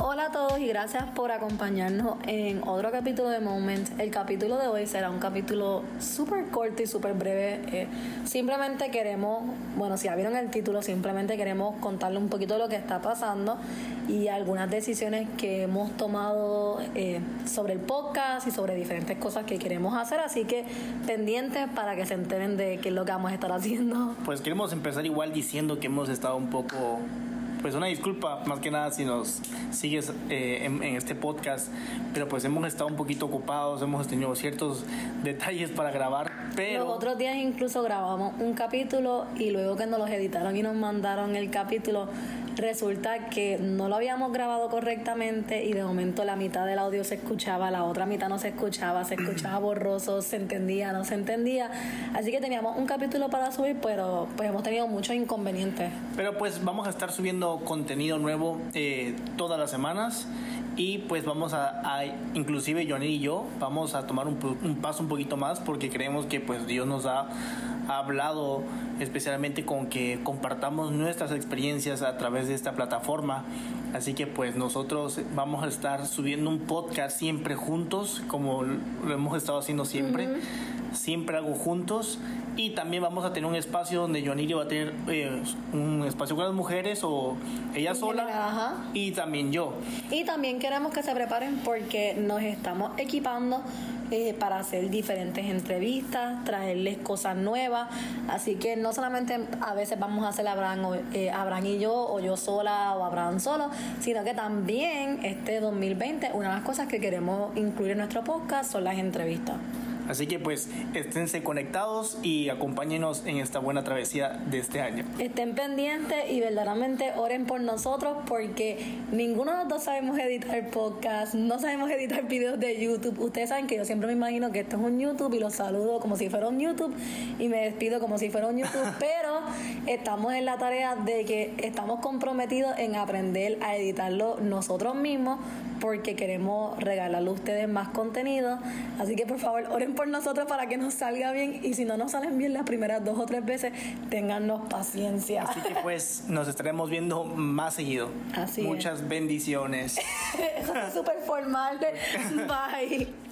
Hola a todos y gracias por acompañarnos en otro capítulo de Moment. El capítulo de hoy será un capítulo súper corto y súper breve. Eh, simplemente queremos, bueno, si ya vieron el título, simplemente queremos contarle un poquito de lo que está pasando y algunas decisiones que hemos tomado eh, sobre el podcast y sobre diferentes cosas que queremos hacer. Así que pendientes para que se enteren de qué es lo que vamos a estar haciendo. Pues queremos empezar igual diciendo que hemos estado un poco pues una disculpa más que nada si nos sigues eh, en, este podcast, pero pues hemos estado un poquito ocupados, hemos tenido ciertos detalles para grabar, pero... Los otros días incluso grabamos un capítulo y luego que nos los editaron y nos mandaron el capítulo, resulta que no lo habíamos grabado correctamente y de momento la mitad del audio se escuchaba, la otra mitad no se escuchaba, se escuchaba borroso, se entendía, no se entendía. Así que teníamos un capítulo para subir, pero pues hemos tenido muchos inconvenientes. Pero pues vamos a estar subiendo contenido nuevo eh, todas las semanas y pues vamos a, inclusive Johnny y yo vamos a tomar un, un, paso un poquito más porque creemos que pues Dios nos ha hablado especialmente con que compartamos nuestras experiencias a través de esta plataforma. Así que pues nosotros vamos a estar subiendo un podcast siempre juntos, como lo hemos estado haciendo siempre. Siempre algo juntos. Y también vamos a tener un espacio donde Joaniri va a tener eh, un espacio con las mujeres o ella sola. Y también yo. Y también queremos que se preparen porque nos estamos equipando eh, para hacer diferentes entrevistas, traerles cosas nuevas. Así que no solamente a veces vamos a hacer Abraham, eh, Abraham y yo, o yo sola, o Abraham solo, sino que también este 2020, una de las cosas que queremos incluir en nuestro podcast son las entrevistas. Así que pues esténse conectados y acompáñenos en esta buena travesía de este año. Estén pendientes y verdaderamente oren por nosotros porque ninguno de nosotros sabemos editar podcast, no sabemos editar videos de YouTube. Ustedes saben que yo siempre me imagino que esto es un YouTube y los saludo como si fuera un YouTube y me despido como si fuera un YouTube, pero estamos en la tarea de que estamos comprometidos en aprender a editarlo nosotros mismos porque queremos regalarle a ustedes más contenido. Así que por favor, oren por nosotros para que nos salga bien y si no nos salen bien las primeras dos o tres veces, téngannos paciencia. Así que pues nos estaremos viendo más seguido. Así Muchas bendiciones. Eso es súper formal. Bye.